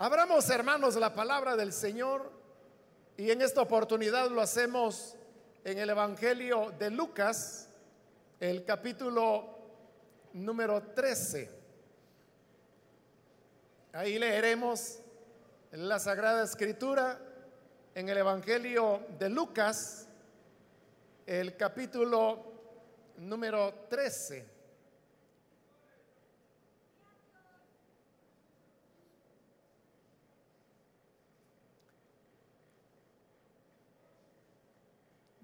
Abramos, hermanos, la palabra del Señor y en esta oportunidad lo hacemos en el Evangelio de Lucas, el capítulo número 13. Ahí leeremos la Sagrada Escritura en el Evangelio de Lucas, el capítulo número 13.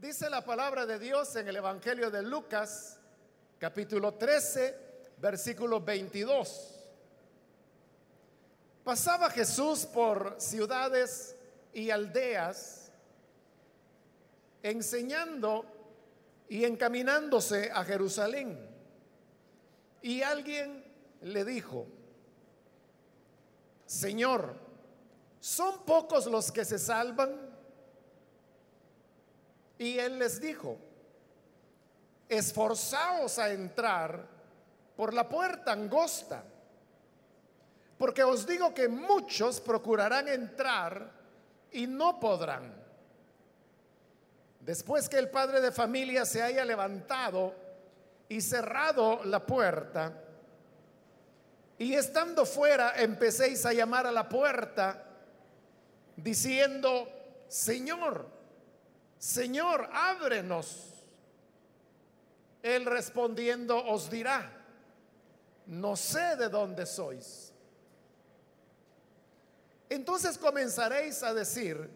Dice la palabra de Dios en el Evangelio de Lucas, capítulo 13, versículo 22. Pasaba Jesús por ciudades y aldeas, enseñando y encaminándose a Jerusalén. Y alguien le dijo, Señor, ¿son pocos los que se salvan? Y él les dijo, esforzaos a entrar por la puerta angosta, porque os digo que muchos procurarán entrar y no podrán. Después que el padre de familia se haya levantado y cerrado la puerta, y estando fuera empecéis a llamar a la puerta, diciendo, Señor, Señor, ábrenos. Él respondiendo os dirá, no sé de dónde sois. Entonces comenzaréis a decir,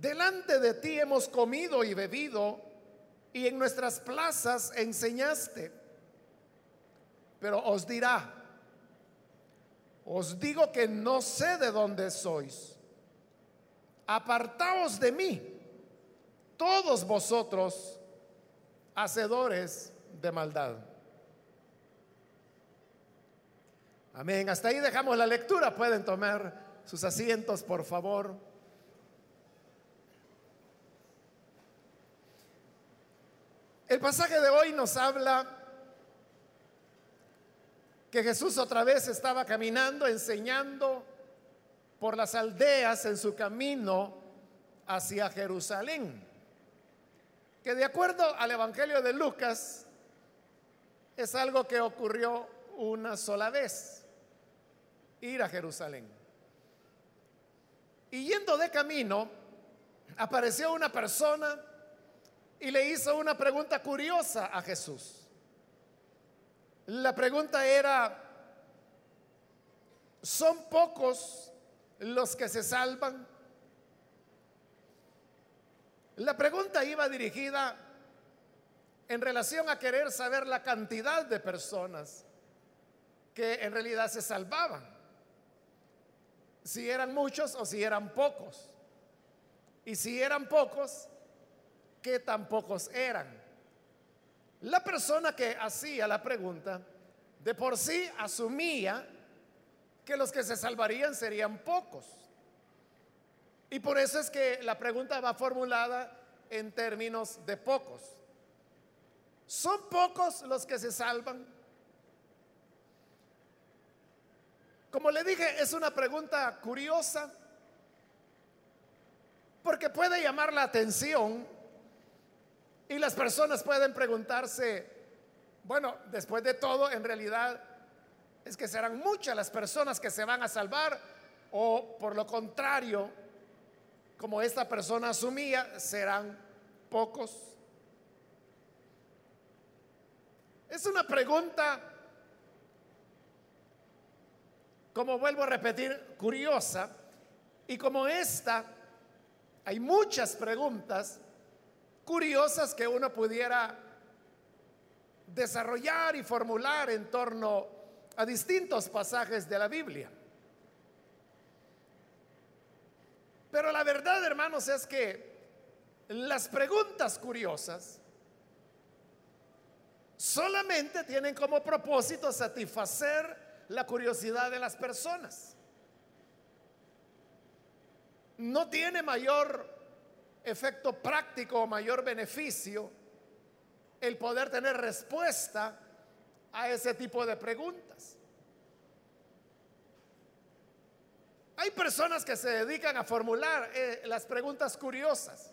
delante de ti hemos comido y bebido y en nuestras plazas enseñaste. Pero os dirá, os digo que no sé de dónde sois. Apartaos de mí todos vosotros hacedores de maldad. Amén. Hasta ahí dejamos la lectura. Pueden tomar sus asientos, por favor. El pasaje de hoy nos habla que Jesús otra vez estaba caminando, enseñando por las aldeas en su camino hacia Jerusalén que de acuerdo al Evangelio de Lucas es algo que ocurrió una sola vez, ir a Jerusalén. Y yendo de camino, apareció una persona y le hizo una pregunta curiosa a Jesús. La pregunta era, ¿son pocos los que se salvan? La pregunta iba dirigida en relación a querer saber la cantidad de personas que en realidad se salvaban. Si eran muchos o si eran pocos. Y si eran pocos, ¿qué tan pocos eran? La persona que hacía la pregunta de por sí asumía que los que se salvarían serían pocos. Y por eso es que la pregunta va formulada en términos de pocos. ¿Son pocos los que se salvan? Como le dije, es una pregunta curiosa porque puede llamar la atención y las personas pueden preguntarse, bueno, después de todo, en realidad es que serán muchas las personas que se van a salvar o por lo contrario, como esta persona asumía, serán pocos. Es una pregunta, como vuelvo a repetir, curiosa. Y como esta, hay muchas preguntas curiosas que uno pudiera desarrollar y formular en torno a distintos pasajes de la Biblia. Pero la verdad, hermanos, es que las preguntas curiosas solamente tienen como propósito satisfacer la curiosidad de las personas. No tiene mayor efecto práctico o mayor beneficio el poder tener respuesta a ese tipo de preguntas. Hay personas que se dedican a formular eh, las preguntas curiosas.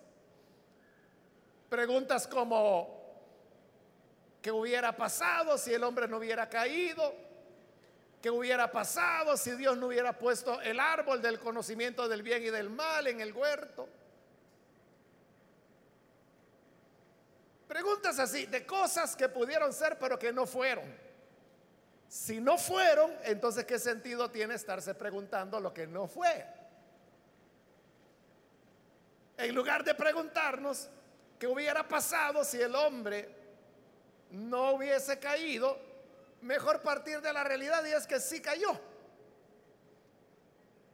Preguntas como, ¿qué hubiera pasado si el hombre no hubiera caído? ¿Qué hubiera pasado si Dios no hubiera puesto el árbol del conocimiento del bien y del mal en el huerto? Preguntas así, de cosas que pudieron ser pero que no fueron. Si no fueron, entonces ¿qué sentido tiene estarse preguntando lo que no fue? En lugar de preguntarnos qué hubiera pasado si el hombre no hubiese caído, mejor partir de la realidad y es que sí cayó.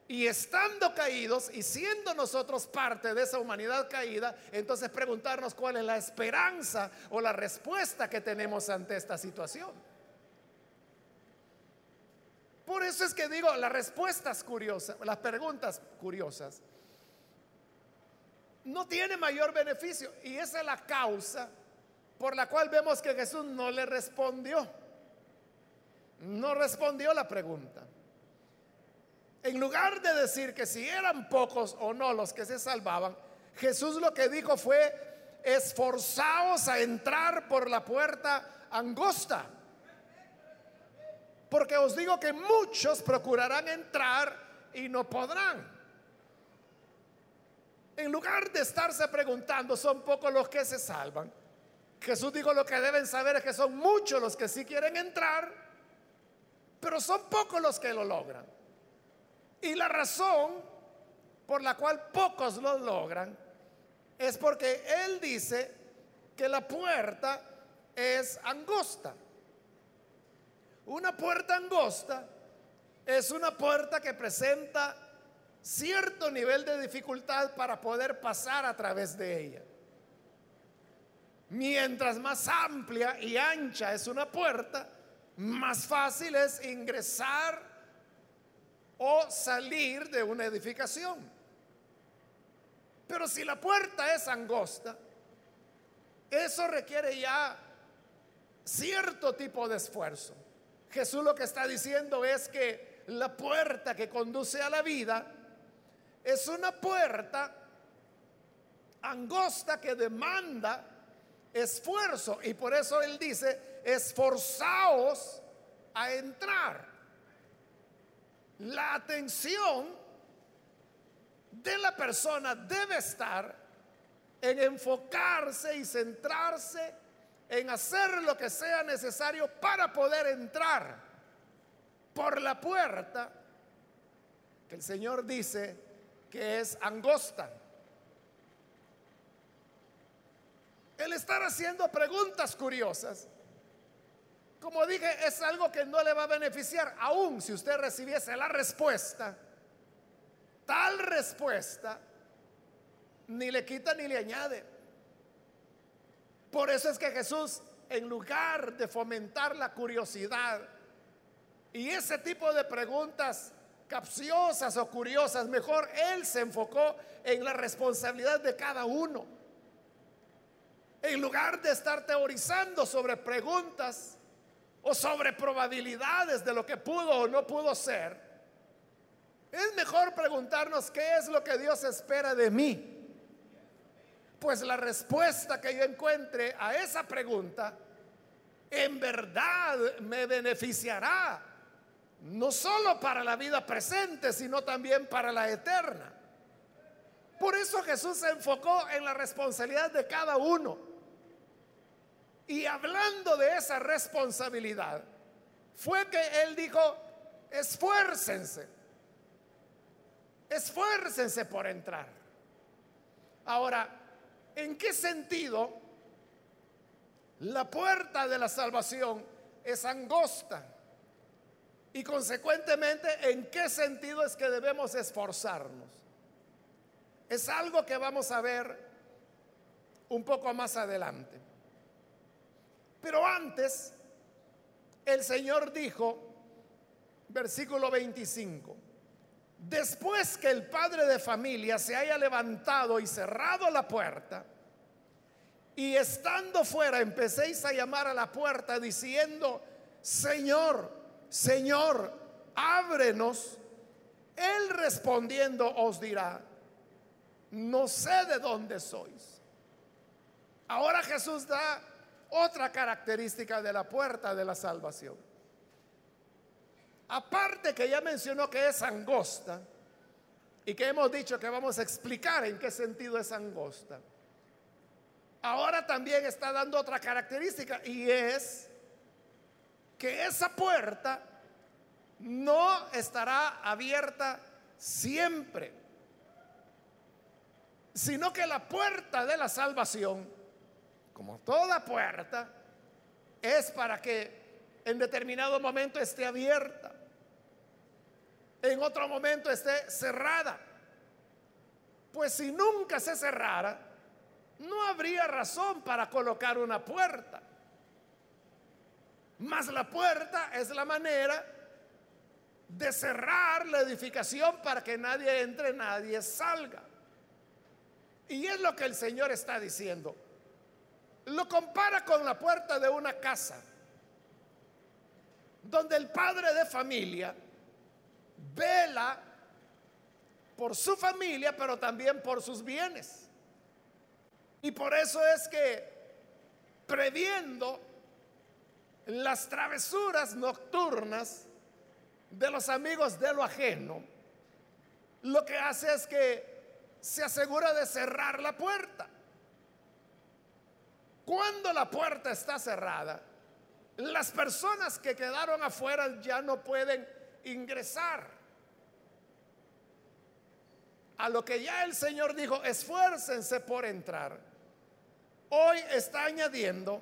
Y estando caídos y siendo nosotros parte de esa humanidad caída, entonces preguntarnos cuál es la esperanza o la respuesta que tenemos ante esta situación. Por eso es que digo, las respuestas curiosas, las preguntas curiosas, no tiene mayor beneficio. Y esa es la causa por la cual vemos que Jesús no le respondió. No respondió la pregunta. En lugar de decir que si eran pocos o no los que se salvaban, Jesús lo que dijo fue, esforzaos a entrar por la puerta angosta. Porque os digo que muchos procurarán entrar y no podrán. En lugar de estarse preguntando, son pocos los que se salvan. Jesús dijo lo que deben saber es que son muchos los que sí quieren entrar, pero son pocos los que lo logran. Y la razón por la cual pocos lo logran es porque Él dice que la puerta es angosta. Una puerta angosta es una puerta que presenta cierto nivel de dificultad para poder pasar a través de ella. Mientras más amplia y ancha es una puerta, más fácil es ingresar o salir de una edificación. Pero si la puerta es angosta, eso requiere ya cierto tipo de esfuerzo. Jesús lo que está diciendo es que la puerta que conduce a la vida es una puerta angosta que demanda esfuerzo. Y por eso Él dice, esforzaos a entrar la atención de la persona debe estar en enfocarse y centrarse en hacer lo que sea necesario para poder entrar por la puerta que el Señor dice que es angosta. El estar haciendo preguntas curiosas como dije, es algo que no le va a beneficiar, aún si usted recibiese la respuesta. Tal respuesta ni le quita ni le añade. Por eso es que Jesús, en lugar de fomentar la curiosidad y ese tipo de preguntas capciosas o curiosas, mejor Él se enfocó en la responsabilidad de cada uno. En lugar de estar teorizando sobre preguntas o sobre probabilidades de lo que pudo o no pudo ser, es mejor preguntarnos qué es lo que Dios espera de mí. Pues la respuesta que yo encuentre a esa pregunta en verdad me beneficiará, no solo para la vida presente, sino también para la eterna. Por eso Jesús se enfocó en la responsabilidad de cada uno. Y hablando de esa responsabilidad, fue que él dijo, esfuércense, esfuércense por entrar. Ahora, ¿en qué sentido la puerta de la salvación es angosta? Y consecuentemente, ¿en qué sentido es que debemos esforzarnos? Es algo que vamos a ver un poco más adelante. Pero antes, el Señor dijo, versículo 25, después que el padre de familia se haya levantado y cerrado la puerta, y estando fuera empecéis a llamar a la puerta diciendo, Señor, Señor, ábrenos. Él respondiendo os dirá, no sé de dónde sois. Ahora Jesús da otra característica de la puerta de la salvación. Aparte que ya mencionó que es angosta y que hemos dicho que vamos a explicar en qué sentido es angosta. Ahora también está dando otra característica y es que esa puerta no estará abierta siempre, sino que la puerta de la salvación, como toda puerta, es para que en determinado momento esté abierta, en otro momento esté cerrada. Pues si nunca se cerrara, no habría razón para colocar una puerta. Más la puerta es la manera de cerrar la edificación para que nadie entre, nadie salga. Y es lo que el Señor está diciendo. Lo compara con la puerta de una casa, donde el padre de familia vela por su familia, pero también por sus bienes. Y por eso es que, previendo las travesuras nocturnas, de los amigos de lo ajeno, lo que hace es que se asegura de cerrar la puerta. Cuando la puerta está cerrada, las personas que quedaron afuera ya no pueden ingresar. A lo que ya el Señor dijo, esfuércense por entrar. Hoy está añadiendo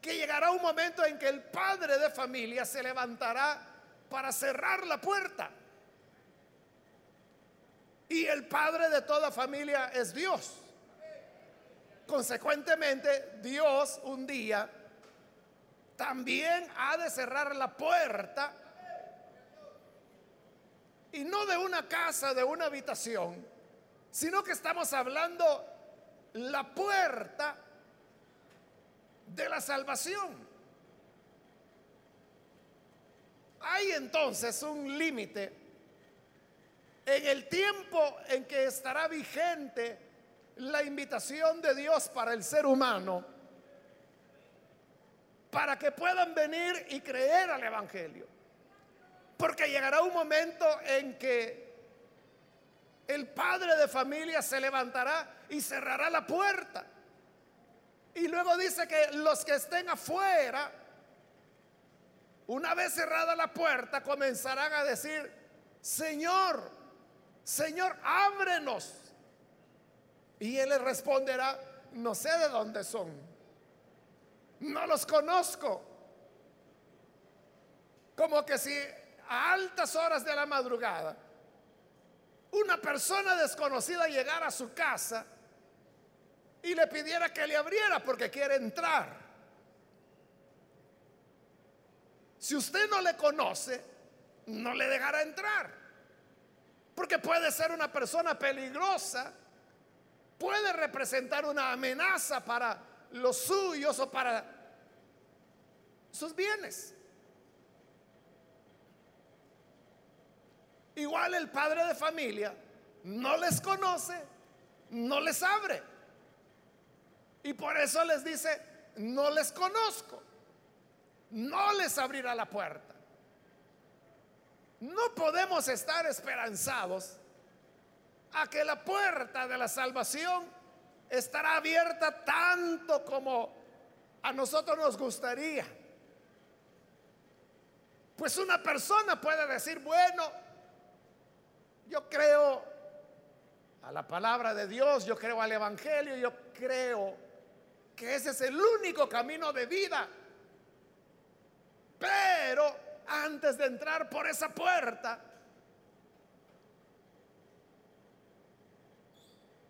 que llegará un momento en que el padre de familia se levantará para cerrar la puerta. Y el padre de toda familia es Dios. Consecuentemente, Dios un día también ha de cerrar la puerta y no de una casa, de una habitación, sino que estamos hablando la puerta de la salvación. Hay entonces un límite en el tiempo en que estará vigente la invitación de Dios para el ser humano para que puedan venir y creer al Evangelio. Porque llegará un momento en que el padre de familia se levantará y cerrará la puerta. Y luego dice que los que estén afuera una vez cerrada la puerta, comenzarán a decir, Señor, Señor, ábrenos. Y Él le responderá, no sé de dónde son, no los conozco. Como que si a altas horas de la madrugada una persona desconocida llegara a su casa y le pidiera que le abriera porque quiere entrar. Si usted no le conoce, no le dejará entrar. Porque puede ser una persona peligrosa, puede representar una amenaza para los suyos o para sus bienes. Igual el padre de familia no les conoce, no les abre. Y por eso les dice, no les conozco no les abrirá la puerta. No podemos estar esperanzados a que la puerta de la salvación estará abierta tanto como a nosotros nos gustaría. Pues una persona puede decir, bueno, yo creo a la palabra de Dios, yo creo al Evangelio, yo creo que ese es el único camino de vida. Pero antes de entrar por esa puerta,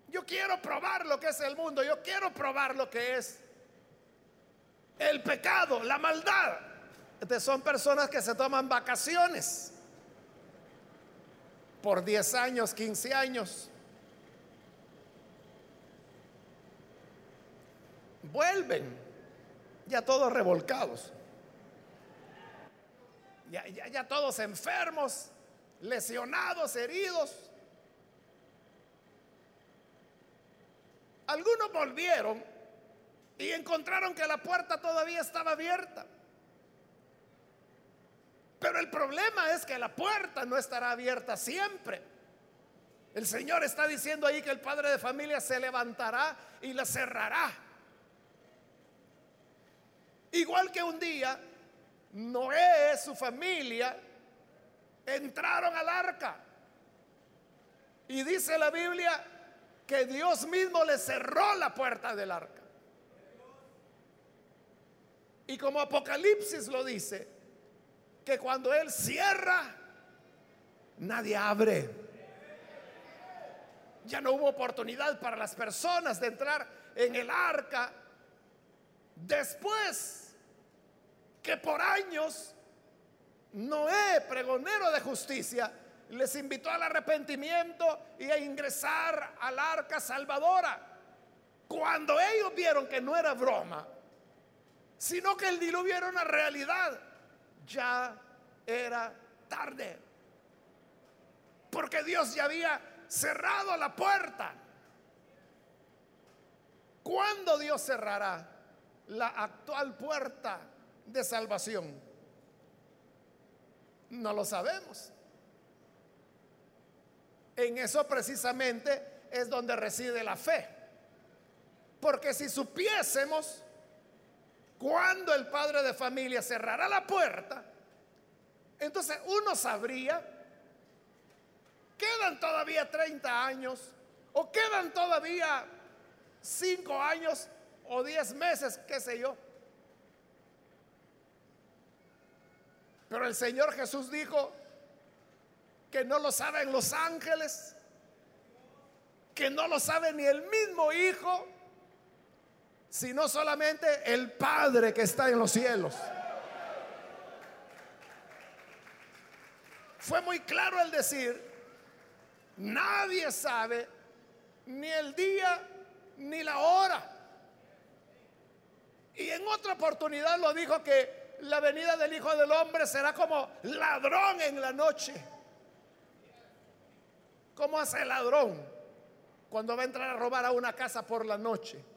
yo quiero probar lo que es el mundo, yo quiero probar lo que es el pecado, la maldad. Entonces son personas que se toman vacaciones por 10 años, 15 años. Vuelven ya todos revolcados ya, todos enfermos, lesionados, heridos. Algunos volvieron y encontraron que la puerta todavía estaba abierta. Pero el problema es que la puerta no estará abierta siempre. El Señor está diciendo ahí que el padre de familia se levantará y la cerrará. Igual que un día Noé, su familia, entraron al arca. Y dice la Biblia que Dios mismo le cerró la puerta del arca. Y como Apocalipsis lo dice, que cuando Él cierra, nadie abre. Ya no hubo oportunidad para las personas de entrar en el arca después que por años Noé, pregonero de justicia, les invitó al arrepentimiento y a ingresar al arca salvadora. Cuando ellos vieron que no era broma, sino que el diluvio era una realidad, ya era tarde. Porque Dios ya había cerrado la puerta. ¿Cuándo Dios cerrará la actual puerta de salvación? No lo sabemos. En eso precisamente es donde reside la fe. Porque si supiésemos cuando el padre de familia cerrará la puerta, entonces uno sabría, quedan todavía 30 años o quedan todavía 5 años o 10 meses, qué sé yo. Pero el Señor Jesús dijo que no lo saben los ángeles, que no lo sabe ni el mismo Hijo, sino solamente el Padre que está en los cielos. Fue muy claro el decir, nadie sabe ni el día ni la hora. Y en otra oportunidad lo dijo que la venida del Hijo del Hombre será como ladrón en la noche. ¿Cómo hace el ladrón cuando va a entrar a robar a una casa por la noche?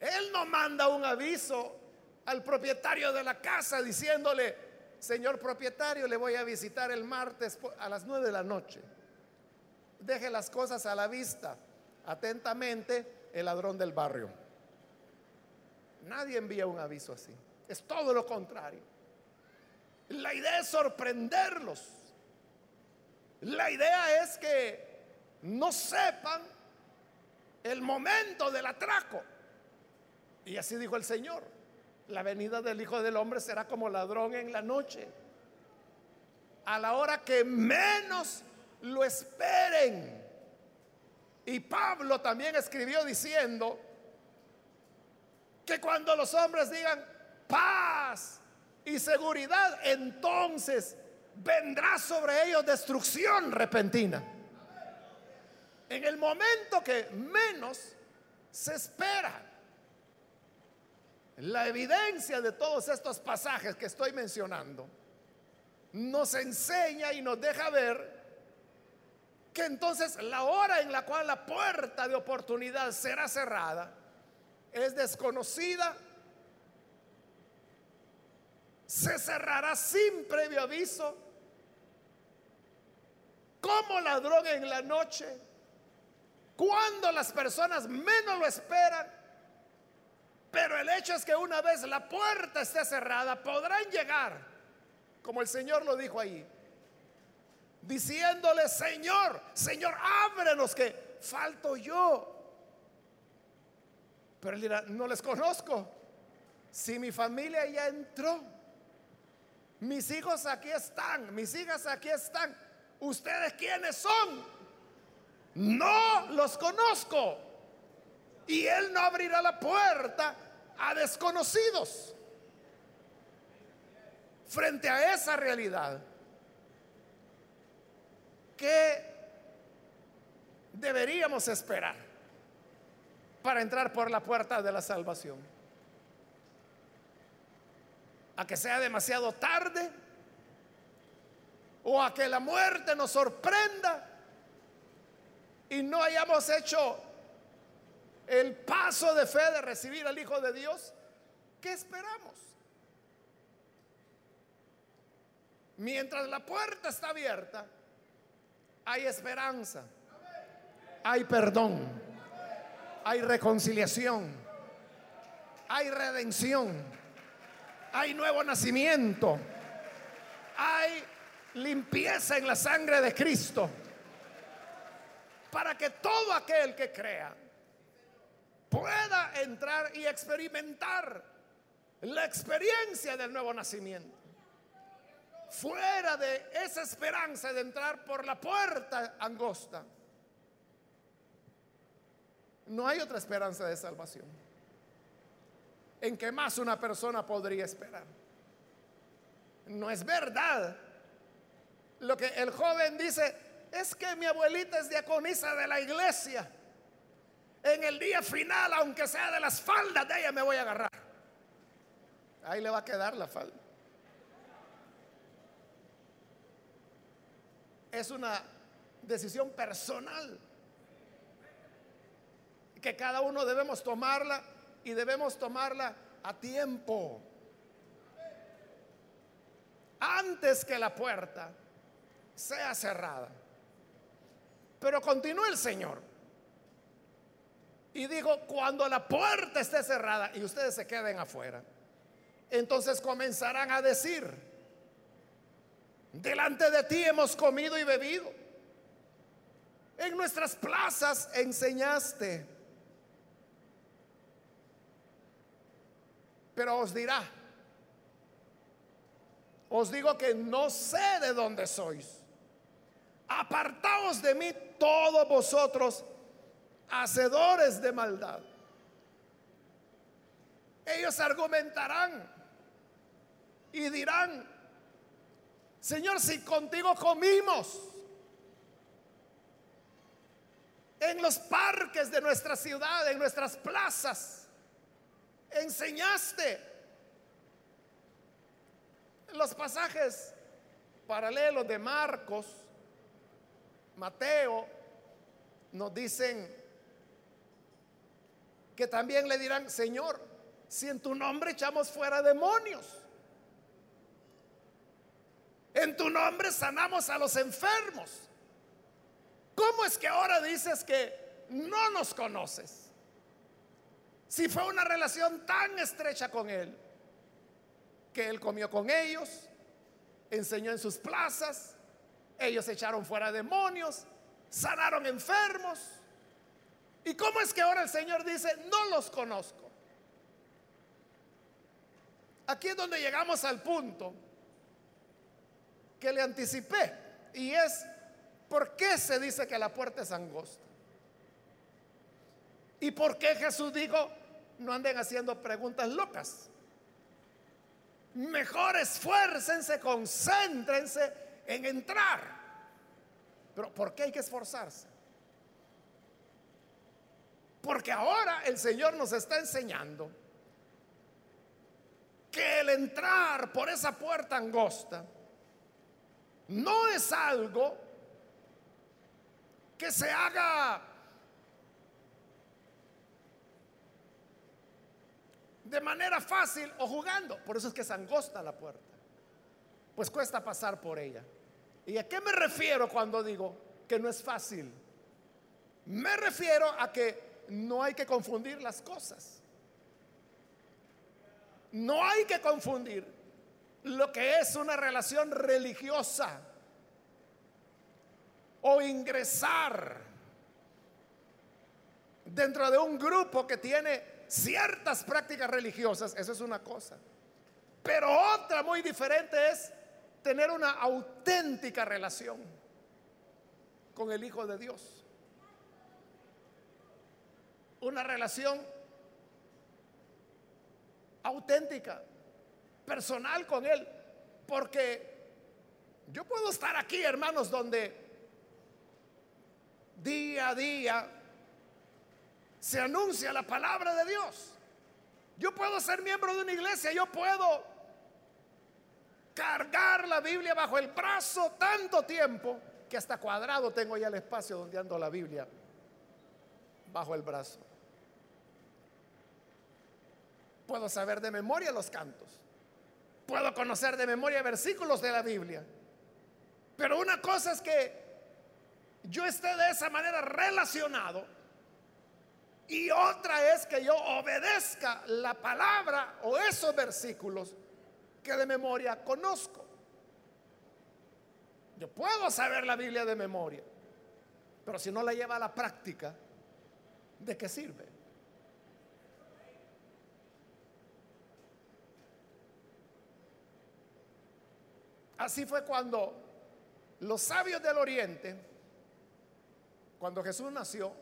Él no manda un aviso al propietario de la casa diciéndole, señor propietario, le voy a visitar el martes a las nueve de la noche. Deje las cosas a la vista. Atentamente, el ladrón del barrio. Nadie envía un aviso así. Es todo lo contrario. La idea es sorprenderlos. La idea es que no sepan el momento del atraco. Y así dijo el Señor, la venida del Hijo del Hombre será como ladrón en la noche, a la hora que menos lo esperen. Y Pablo también escribió diciendo que cuando los hombres digan paz y seguridad, entonces vendrá sobre ellos destrucción repentina. En el momento que menos se espera. La evidencia de todos estos pasajes que estoy mencionando nos enseña y nos deja ver que entonces la hora en la cual la puerta de oportunidad será cerrada es desconocida, se cerrará sin previo aviso, como ladrón en la noche, cuando las personas menos lo esperan pero el hecho es que una vez la puerta esté cerrada, podrán llegar, como el Señor lo dijo ahí, diciéndole, Señor, Señor, ábrenos que falto yo. Pero él dirá, no les conozco. Si mi familia ya entró, mis hijos aquí están, mis hijas aquí están, ¿ustedes quiénes son? No los conozco y Él no abrirá la puerta a desconocidos. Frente a esa realidad, ¿qué deberíamos esperar para entrar por la puerta de la salvación? ¿A que sea demasiado tarde? o a que la muerte nos sorprenda y no hayamos hecho el paso de fe de recibir al Hijo de Dios, ¿qué esperamos? Mientras la puerta está abierta, hay esperanza, hay perdón, hay reconciliación, hay redención, hay nuevo nacimiento, hay limpieza en la sangre de Cristo, para que todo aquel que crea pueda entrar y experimentar la experiencia del nuevo nacimiento. Fuera de esa esperanza de entrar por la puerta angosta, no hay otra esperanza de salvación. ¿En que más una persona podría esperar? No es verdad. Lo que el joven dice es que mi abuelita es diaconisa de la iglesia en el día final, aunque sea de las faldas de ella, me voy a agarrar. Ahí le va a quedar la falda. Es una decisión personal que cada uno debemos tomarla y debemos tomarla a tiempo. Antes que la puerta sea cerrada. Pero continúa el Señor. Y dijo, cuando la puerta esté cerrada y ustedes se queden afuera, entonces comenzarán a decir, delante de ti hemos comido y bebido. En nuestras plazas enseñaste. Pero os dirá, os digo que no sé de dónde sois. Apartaos de mí todos vosotros hacedores de maldad. Ellos argumentarán y dirán, Señor, si contigo comimos en los parques de nuestra ciudad, en nuestras plazas, enseñaste los pasajes paralelos de Marcos, Mateo, nos dicen que también le dirán, Señor, si en tu nombre echamos fuera demonios, en tu nombre sanamos a los enfermos, ¿cómo es que ahora dices que no nos conoces? Si fue una relación tan estrecha con Él, que Él comió con ellos, enseñó en sus plazas, ellos echaron fuera demonios, sanaron enfermos. ¿Y cómo es que ahora el Señor dice, no los conozco? Aquí es donde llegamos al punto que le anticipé. Y es, ¿por qué se dice que la puerta es angosta? ¿Y por qué Jesús dijo, no anden haciendo preguntas locas? Mejor esfuércense, concéntrense en entrar. Pero ¿por qué hay que esforzarse? Porque ahora el Señor nos está enseñando que el entrar por esa puerta angosta no es algo que se haga de manera fácil o jugando. Por eso es que es angosta la puerta. Pues cuesta pasar por ella. ¿Y a qué me refiero cuando digo que no es fácil? Me refiero a que no hay que confundir las cosas. No hay que confundir lo que es una relación religiosa o ingresar dentro de un grupo que tiene ciertas prácticas religiosas, eso es una cosa. Pero otra muy diferente es tener una auténtica relación con el Hijo de Dios una relación auténtica, personal con Él. Porque yo puedo estar aquí, hermanos, donde día a día se anuncia la palabra de Dios. Yo puedo ser miembro de una iglesia, yo puedo cargar la Biblia bajo el brazo tanto tiempo que hasta cuadrado tengo ya el espacio donde ando la Biblia bajo el brazo. Puedo saber de memoria los cantos. Puedo conocer de memoria versículos de la Biblia. Pero una cosa es que yo esté de esa manera relacionado y otra es que yo obedezca la palabra o esos versículos que de memoria conozco. Yo puedo saber la Biblia de memoria, pero si no la lleva a la práctica, ¿de qué sirve? Así fue cuando los sabios del oriente, cuando Jesús nació,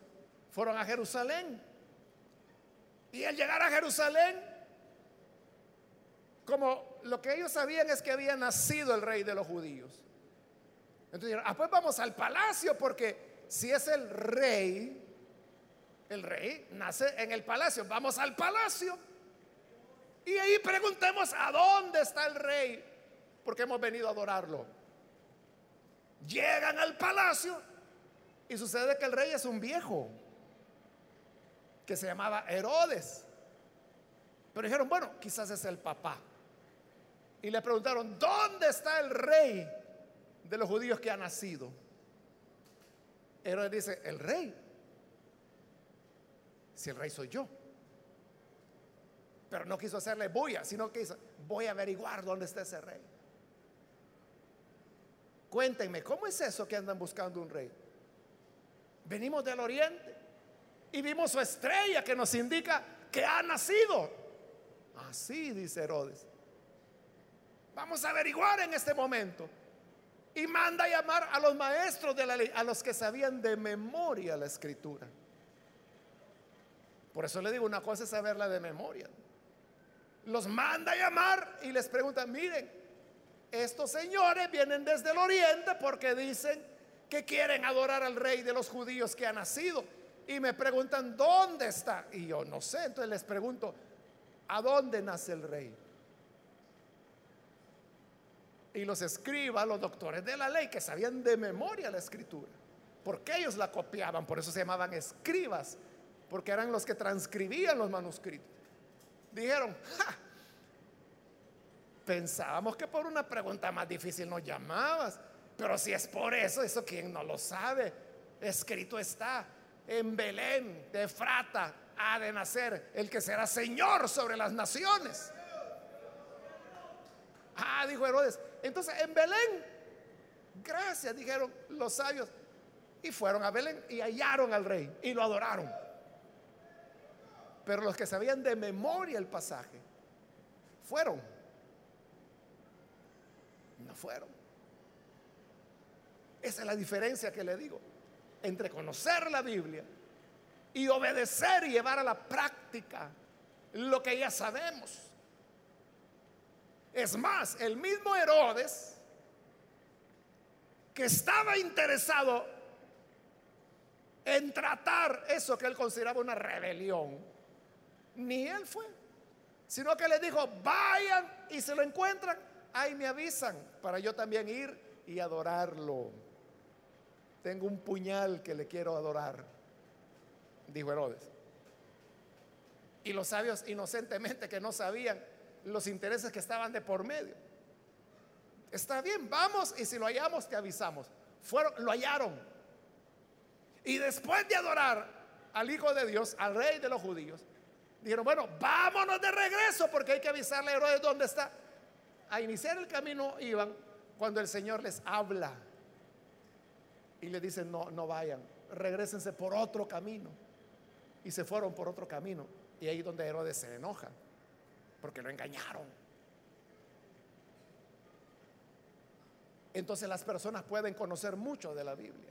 fueron a Jerusalén. Y al llegar a Jerusalén, como lo que ellos sabían es que había nacido el rey de los judíos. Entonces dijeron, ah, pues vamos al palacio, porque si es el rey, el rey nace en el palacio, vamos al palacio. Y ahí preguntemos a dónde está el rey, porque hemos venido a adorarlo. Llegan al palacio y sucede que el rey es un viejo que se llamaba Herodes. Pero dijeron, bueno, quizás es el papá. Y le preguntaron, ¿dónde está el rey de los judíos que ha nacido? Herodes dice, el rey. Si el rey soy yo. Pero no quiso hacerle bulla, sino que hizo, voy a averiguar dónde está ese rey. Cuéntenme, ¿cómo es eso que andan buscando un rey? Venimos del oriente y vimos su estrella que nos indica que ha nacido. Así dice Herodes. Vamos a averiguar en este momento. Y manda a llamar a los maestros de la ley, a los que sabían de memoria la escritura. Por eso le digo, una cosa es saberla de memoria. Los manda a llamar y les pregunta, miren, estos señores vienen desde el oriente porque dicen que quieren adorar al rey de los judíos que ha nacido. Y me preguntan, ¿dónde está? Y yo no sé, entonces les pregunto, ¿a dónde nace el rey? Y los escribas, los doctores de la ley, que sabían de memoria la escritura, porque ellos la copiaban, por eso se llamaban escribas, porque eran los que transcribían los manuscritos. Dijeron, pensábamos que por una pregunta más difícil nos llamabas, pero si es por eso, eso quien no lo sabe, escrito está en Belén de Frata ha de nacer el que será Señor sobre las naciones. Ah, dijo Herodes. Entonces, en Belén, gracias, dijeron los sabios. Y fueron a Belén y hallaron al rey y lo adoraron. Pero los que sabían de memoria el pasaje, fueron. No fueron. Esa es la diferencia que le digo entre conocer la Biblia y obedecer y llevar a la práctica lo que ya sabemos. Es más, el mismo Herodes, que estaba interesado en tratar eso que él consideraba una rebelión, ni él fue, sino que le dijo, vayan y se lo encuentran, ahí me avisan para yo también ir y adorarlo. Tengo un puñal que le quiero adorar, dijo Herodes. Y los sabios inocentemente que no sabían los intereses que estaban de por medio. Está bien, vamos y si lo hallamos te avisamos. Fueron, lo hallaron. Y después de adorar al Hijo de Dios, al Rey de los judíos, dijeron, bueno, vámonos de regreso porque hay que avisarle a Herodes dónde está. A iniciar el camino iban cuando el Señor les habla y le dicen, no, no vayan, regresense por otro camino. Y se fueron por otro camino. Y ahí donde Herodes se enoja, porque lo engañaron. Entonces las personas pueden conocer mucho de la Biblia,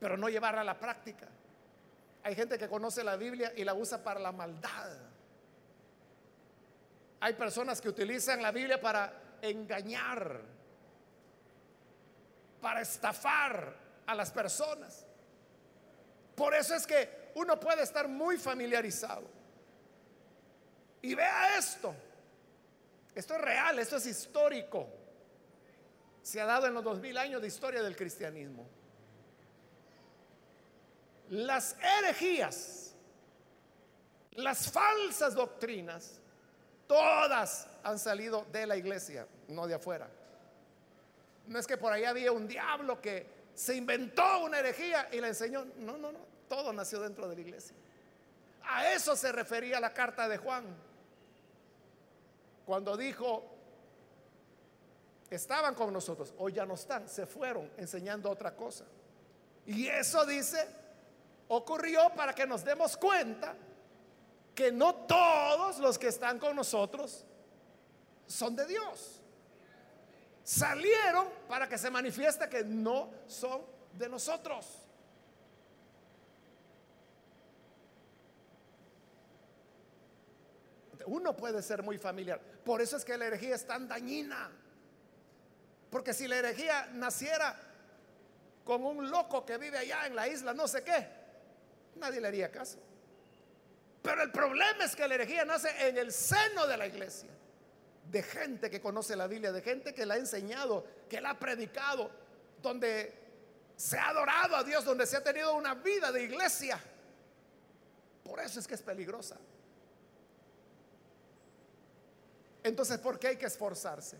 pero no llevarla a la práctica. Hay gente que conoce la Biblia y la usa para la maldad. Hay personas que utilizan la Biblia para engañar para estafar a las personas. Por eso es que uno puede estar muy familiarizado. Y vea esto. Esto es real, esto es histórico. Se ha dado en los dos mil años de historia del cristianismo. Las herejías, las falsas doctrinas, todas han salido de la iglesia, no de afuera. No es que por ahí había un diablo que se inventó una herejía y la enseñó. No, no, no. Todo nació dentro de la iglesia. A eso se refería la carta de Juan. Cuando dijo, estaban con nosotros, hoy ya no están, se fueron enseñando otra cosa. Y eso dice, ocurrió para que nos demos cuenta que no todos los que están con nosotros son de Dios. Salieron para que se manifieste que no son de nosotros. Uno puede ser muy familiar. Por eso es que la herejía es tan dañina. Porque si la herejía naciera con un loco que vive allá en la isla, no sé qué, nadie le haría caso. Pero el problema es que la herejía nace en el seno de la iglesia, de gente que conoce la Biblia, de gente que la ha enseñado, que la ha predicado, donde se ha adorado a Dios, donde se ha tenido una vida de iglesia. Por eso es que es peligrosa. Entonces, ¿por qué hay que esforzarse?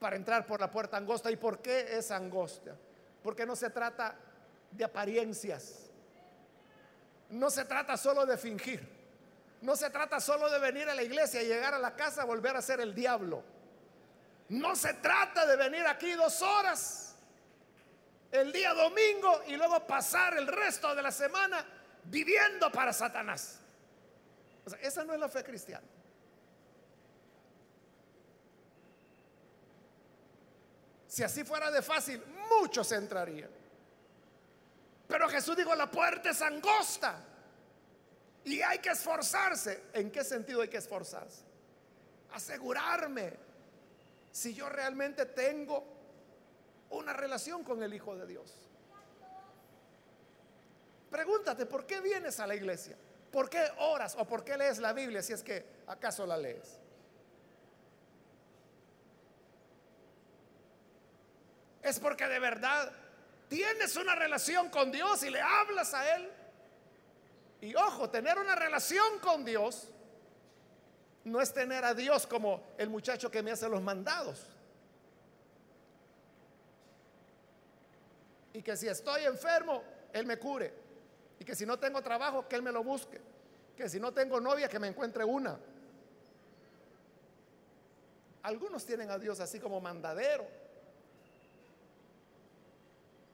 Para entrar por la puerta angosta. ¿Y por qué es angosta? Porque no se trata de apariencias. No se trata solo de fingir. No se trata solo de venir a la iglesia y llegar a la casa, volver a ser el diablo. No se trata de venir aquí dos horas el día domingo y luego pasar el resto de la semana viviendo para Satanás. esa no es la fe cristiana. Si así fuera de fácil, muchos entrarían. Pero Jesús dijo, la puerta es angosta. Y hay que esforzarse. ¿En qué sentido hay que esforzarse? Asegurarme si yo realmente tengo una relación con el Hijo de Dios. Pregúntate, ¿por qué vienes a la iglesia? ¿Por qué oras o por qué lees la Biblia si es que acaso la lees? Es porque de verdad tienes una relación con Dios y le hablas a Él. Y ojo, tener una relación con Dios no es tener a Dios como el muchacho que me hace los mandados. Y que si estoy enfermo, Él me cure. Y que si no tengo trabajo, que Él me lo busque. Que si no tengo novia, que me encuentre una. Algunos tienen a Dios así como mandadero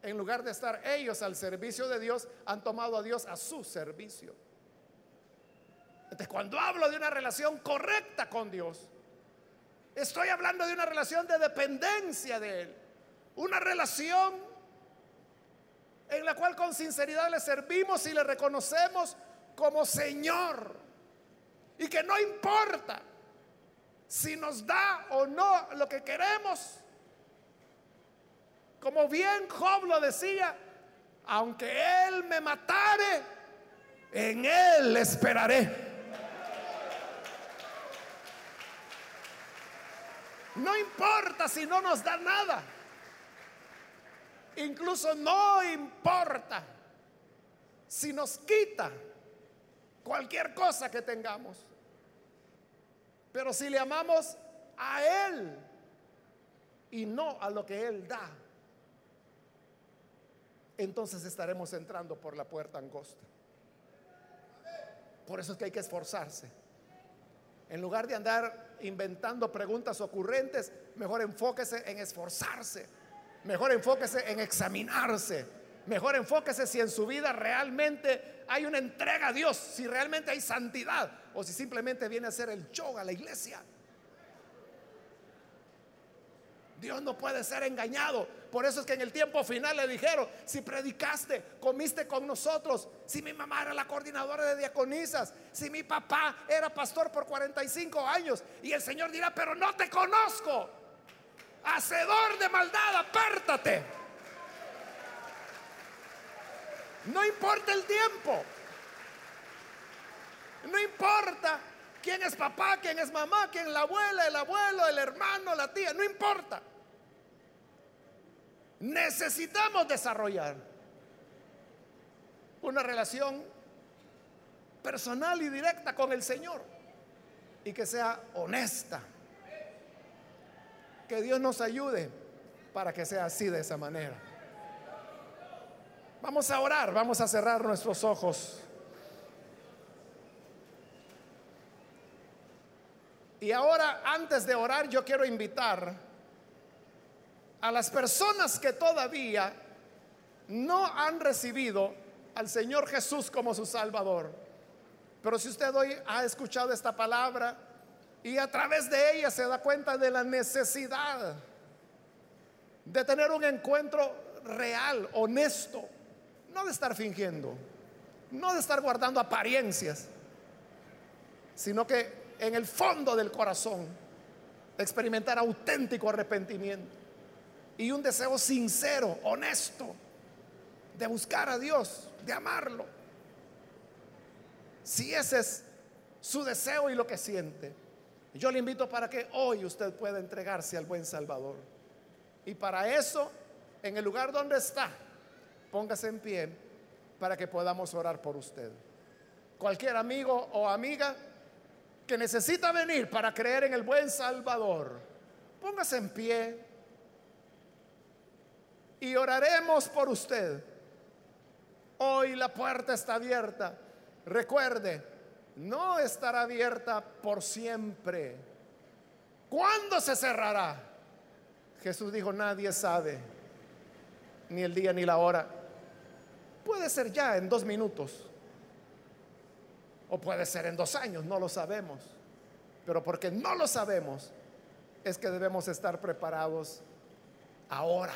en lugar de estar ellos al servicio de Dios, han tomado a Dios a su servicio. Entonces, cuando hablo de una relación correcta con Dios, estoy hablando de una relación de dependencia de Él. Una relación en la cual con sinceridad le servimos y le reconocemos como Señor. Y que no importa si nos da o no lo que queremos, como bien Job lo decía, aunque Él me matare, en Él esperaré. No importa si no nos da nada. Incluso no importa si nos quita cualquier cosa que tengamos. Pero si le amamos a Él y no a lo que Él da, entonces estaremos entrando por la puerta angosta. Por eso es que hay que esforzarse. En lugar de andar inventando preguntas ocurrentes, mejor enfóquese en esforzarse. Mejor enfóquese en examinarse. Mejor enfóquese si en su vida realmente hay una entrega a Dios, si realmente hay santidad o si simplemente viene a hacer el show a la iglesia. Dios no puede ser engañado. Por eso es que en el tiempo final le dijeron, si predicaste, comiste con nosotros, si mi mamá era la coordinadora de diaconisas, si mi papá era pastor por 45 años, y el Señor dirá, pero no te conozco, hacedor de maldad, apártate. No importa el tiempo, no importa quién es papá, quién es mamá, quién es la abuela, el abuelo, el hermano, la tía, no importa. Necesitamos desarrollar una relación personal y directa con el Señor y que sea honesta. Que Dios nos ayude para que sea así de esa manera. Vamos a orar, vamos a cerrar nuestros ojos. Y ahora, antes de orar, yo quiero invitar a las personas que todavía no han recibido al Señor Jesús como su Salvador. Pero si usted hoy ha escuchado esta palabra y a través de ella se da cuenta de la necesidad de tener un encuentro real, honesto, no de estar fingiendo, no de estar guardando apariencias, sino que en el fondo del corazón experimentar auténtico arrepentimiento y un deseo sincero, honesto, de buscar a Dios, de amarlo. Si ese es su deseo y lo que siente, yo le invito para que hoy usted pueda entregarse al buen Salvador. Y para eso, en el lugar donde está, póngase en pie para que podamos orar por usted. Cualquier amigo o amiga que necesita venir para creer en el buen Salvador, póngase en pie y oraremos por usted. Hoy la puerta está abierta. Recuerde, no estará abierta por siempre. ¿Cuándo se cerrará? Jesús dijo, nadie sabe ni el día ni la hora. Puede ser ya en dos minutos o puede ser en dos años, no lo sabemos. Pero porque no lo sabemos, es que debemos estar preparados ahora.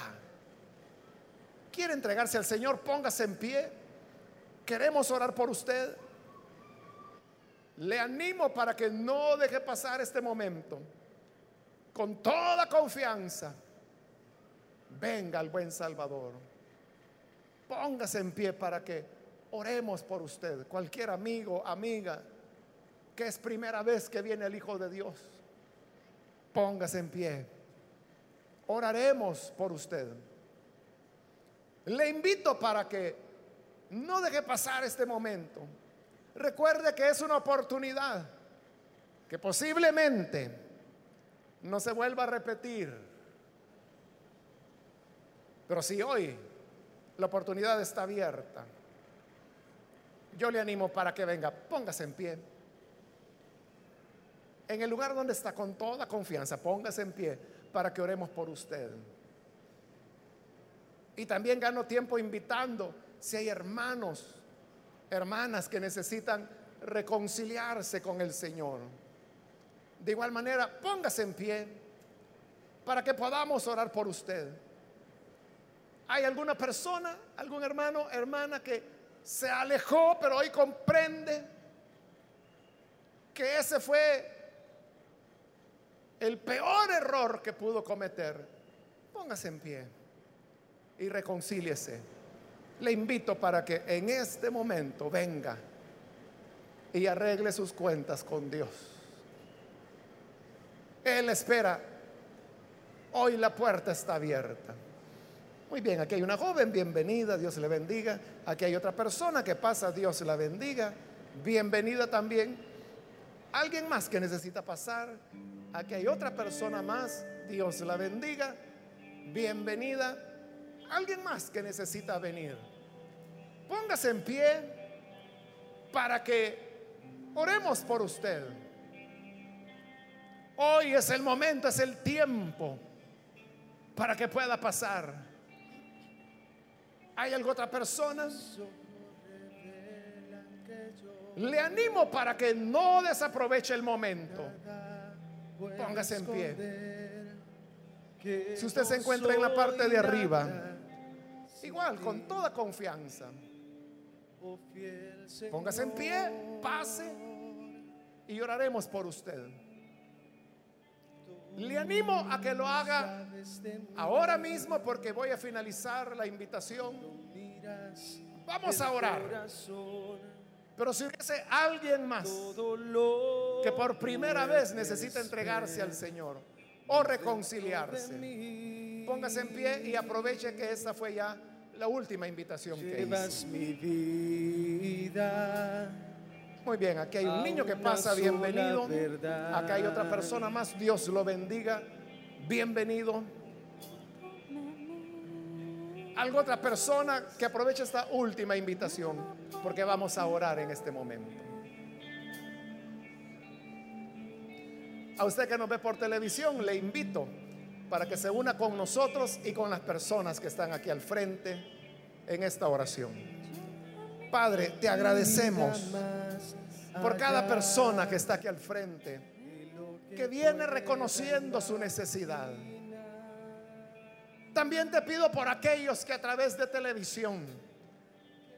¿Quiere entregarse al Señor? Póngase en pie. Queremos orar por usted. Le animo para que no deje pasar este momento. Con toda confianza, venga el buen Salvador. Póngase en pie para que Oremos por usted, cualquier amigo, amiga, que es primera vez que viene el Hijo de Dios. Póngase en pie. Oraremos por usted. Le invito para que no deje pasar este momento. Recuerde que es una oportunidad que posiblemente no se vuelva a repetir. Pero si hoy la oportunidad está abierta, yo le animo para que venga, póngase en pie. En el lugar donde está con toda confianza, póngase en pie para que oremos por usted. Y también gano tiempo invitando si hay hermanos, hermanas que necesitan reconciliarse con el Señor. De igual manera, póngase en pie para que podamos orar por usted. ¿Hay alguna persona, algún hermano, hermana que se alejó, pero hoy comprende que ese fue el peor error que pudo cometer. Póngase en pie y reconcíliese. Le invito para que en este momento venga y arregle sus cuentas con Dios. Él espera. Hoy la puerta está abierta. Muy bien, aquí hay una joven, bienvenida, Dios le bendiga. Aquí hay otra persona que pasa, Dios la bendiga. Bienvenida también. Alguien más que necesita pasar. Aquí hay otra persona más, Dios la bendiga. Bienvenida. Alguien más que necesita venir. Póngase en pie para que oremos por usted. Hoy es el momento, es el tiempo para que pueda pasar. ¿Hay alguna otra persona? Le animo para que no desaproveche el momento. Póngase en pie. Si usted se encuentra en la parte de arriba, igual, con toda confianza. Póngase en pie, pase y oraremos por usted. Le animo a que lo haga ahora mismo porque voy a finalizar la invitación. Vamos a orar. Pero si hubiese alguien más que por primera vez necesita entregarse al Señor o reconciliarse, póngase en pie y aproveche que esta fue ya la última invitación que hice. mi vida. Muy bien, aquí hay un niño que pasa, bienvenido. Acá hay otra persona más, Dios lo bendiga, bienvenido. Algo otra persona que aproveche esta última invitación, porque vamos a orar en este momento. A usted que nos ve por televisión, le invito para que se una con nosotros y con las personas que están aquí al frente en esta oración. Padre, te agradecemos por cada persona que está aquí al frente, que viene reconociendo su necesidad. También te pido por aquellos que a través de televisión,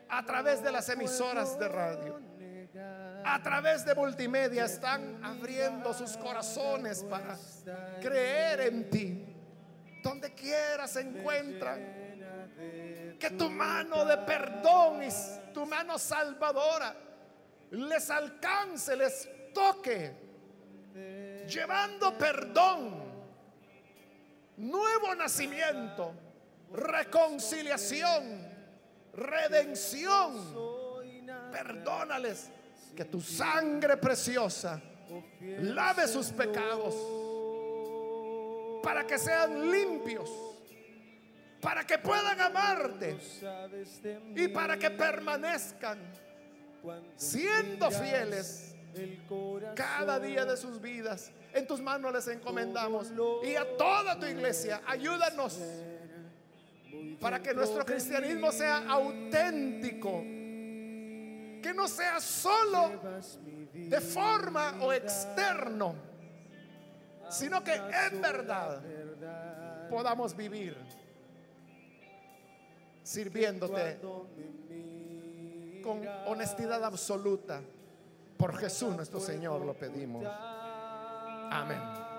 a través de las emisoras de radio, a través de multimedia están abriendo sus corazones para creer en ti. Donde quiera se encuentran. Que tu mano de perdón y tu mano salvadora les alcance, les toque, llevando perdón, nuevo nacimiento, reconciliación, redención. Perdónales que tu sangre preciosa lave sus pecados para que sean limpios, para que puedan amarte y para que permanezcan siendo fieles cada día de sus vidas. En tus manos les encomendamos y a toda tu iglesia, ayúdanos para que nuestro cristianismo sea auténtico, que no sea solo de forma o externo, sino que en verdad podamos vivir sirviéndote con honestidad absoluta. Por Jesús nuestro Señor lo pedimos. Amén.